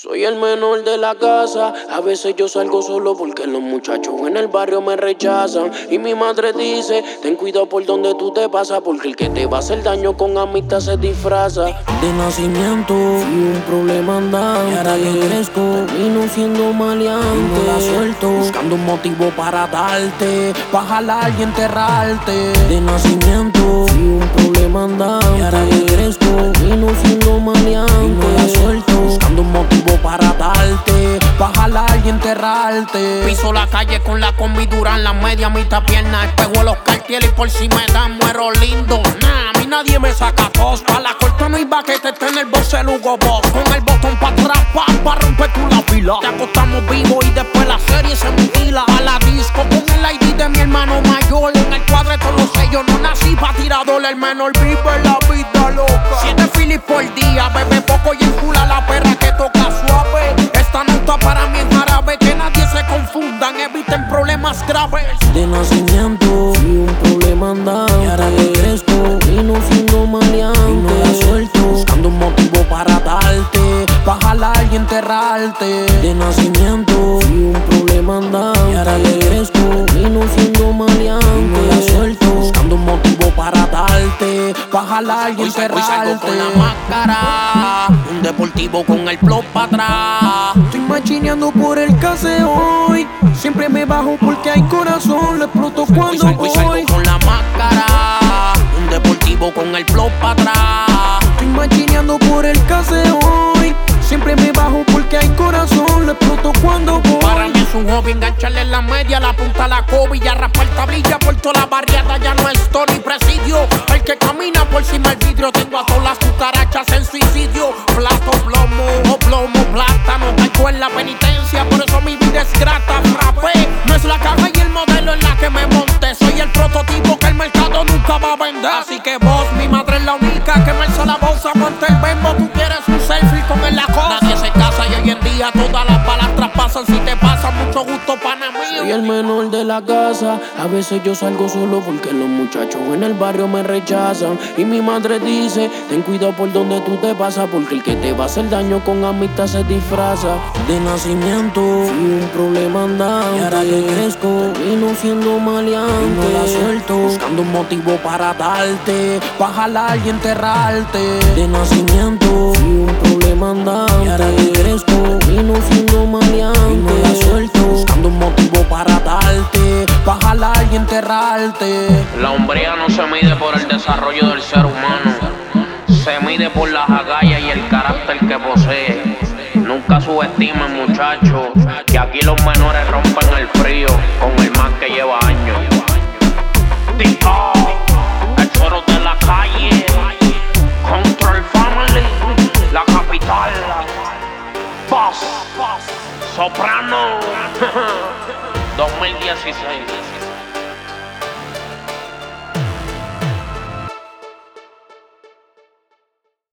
Soy el menor de la casa, a veces yo salgo solo porque los muchachos en el barrio me rechazan. Y mi madre dice, ten cuidado por donde tú te pasas, porque el que te va a hacer daño con amistad se disfraza. De nacimiento fui un problema andante, y ahora que crezco, vino siendo maleante. la suelto, buscando un motivo para darte, pa' jalar y enterrarte. De nacimiento fui un problema andante, y ahora que enterrarte. Piso la calle con la combi en la media mitad pierna. Espejo los cartieles y por si me dan muero lindo. Nah, a mí nadie me saca tos. Pa' la corta no hay baquete, está en el boss el Hugo Boss. Con el botón pa' atrás, pa', pa romper tu la fila. Te acostamos vivo y después la serie se mutila. A la disco con el ID de mi hermano mayor. En el cuadro todos los sellos, no nací pa' tirador. El menor vive la vida loca. Siete filis por día, bebe problemas graves. De nacimiento fui un problema andante, y ahora que crezco, vino siendo maleante. Y no la suelto, buscando un motivo para darte, pa' jalar y enterrarte. De nacimiento fui un problema andante, y ahora que crezco, vino siendo maleante. Y no la suelto, buscando un motivo para darte, pa' jalar y enterrarte. con la máscara, un deportivo con el plop para atrás. Estoy machineando por el caseo hoy. Siempre me bajo porque hay corazón. Le exploto cuando voy. con la máscara. Un deportivo con el flow para atrás. Estoy machineando por el caseo hoy. Siempre me bajo porque hay corazón. Le exploto cuando voy. Para mí es un hobby engancharle en la media, la punta a la COVID y arraspar tablilla por toda la barriada. Ya no es ni presidio. El que camina por cima del vidrio. Tengo a todas las cucarachas en suicidio. Plato, plomo, o plomo, plátano. Caigo en la penitencia, por eso mi vida es grata. Que vos, mi madre es la única que me alza la voz. Aguanta el bembo, tú quieres un selfie con el la cosa. Nadie se casa y hoy en día todas las balas traspasan. Si te pasa, mucho gusto, pana mío. Soy el menor de la casa, a veces yo salgo solo porque los muchachos en el barrio me rechazan. Y mi madre dice, ten cuidado por donde tú te pasas, porque el que te va a hacer daño con amistad se disfraza. De nacimiento fui un problema andante, y ahora que crezco, vino siendo maleante. Y no la suelto, buscando un motivo para darte, pa' jalar y enterrarte. De nacimiento fui un problema andante, y ahora que crezco, vino siendo maleante. Y no la suelto, La hombría no se mide por el desarrollo del ser humano, se mide por las agallas y el carácter que posee. Nunca subestimen, muchachos, que aquí los menores rompen el frío con el más que lleva años. Tito, el choro de la calle, Control Family, la capital, Boss, Soprano, 2016.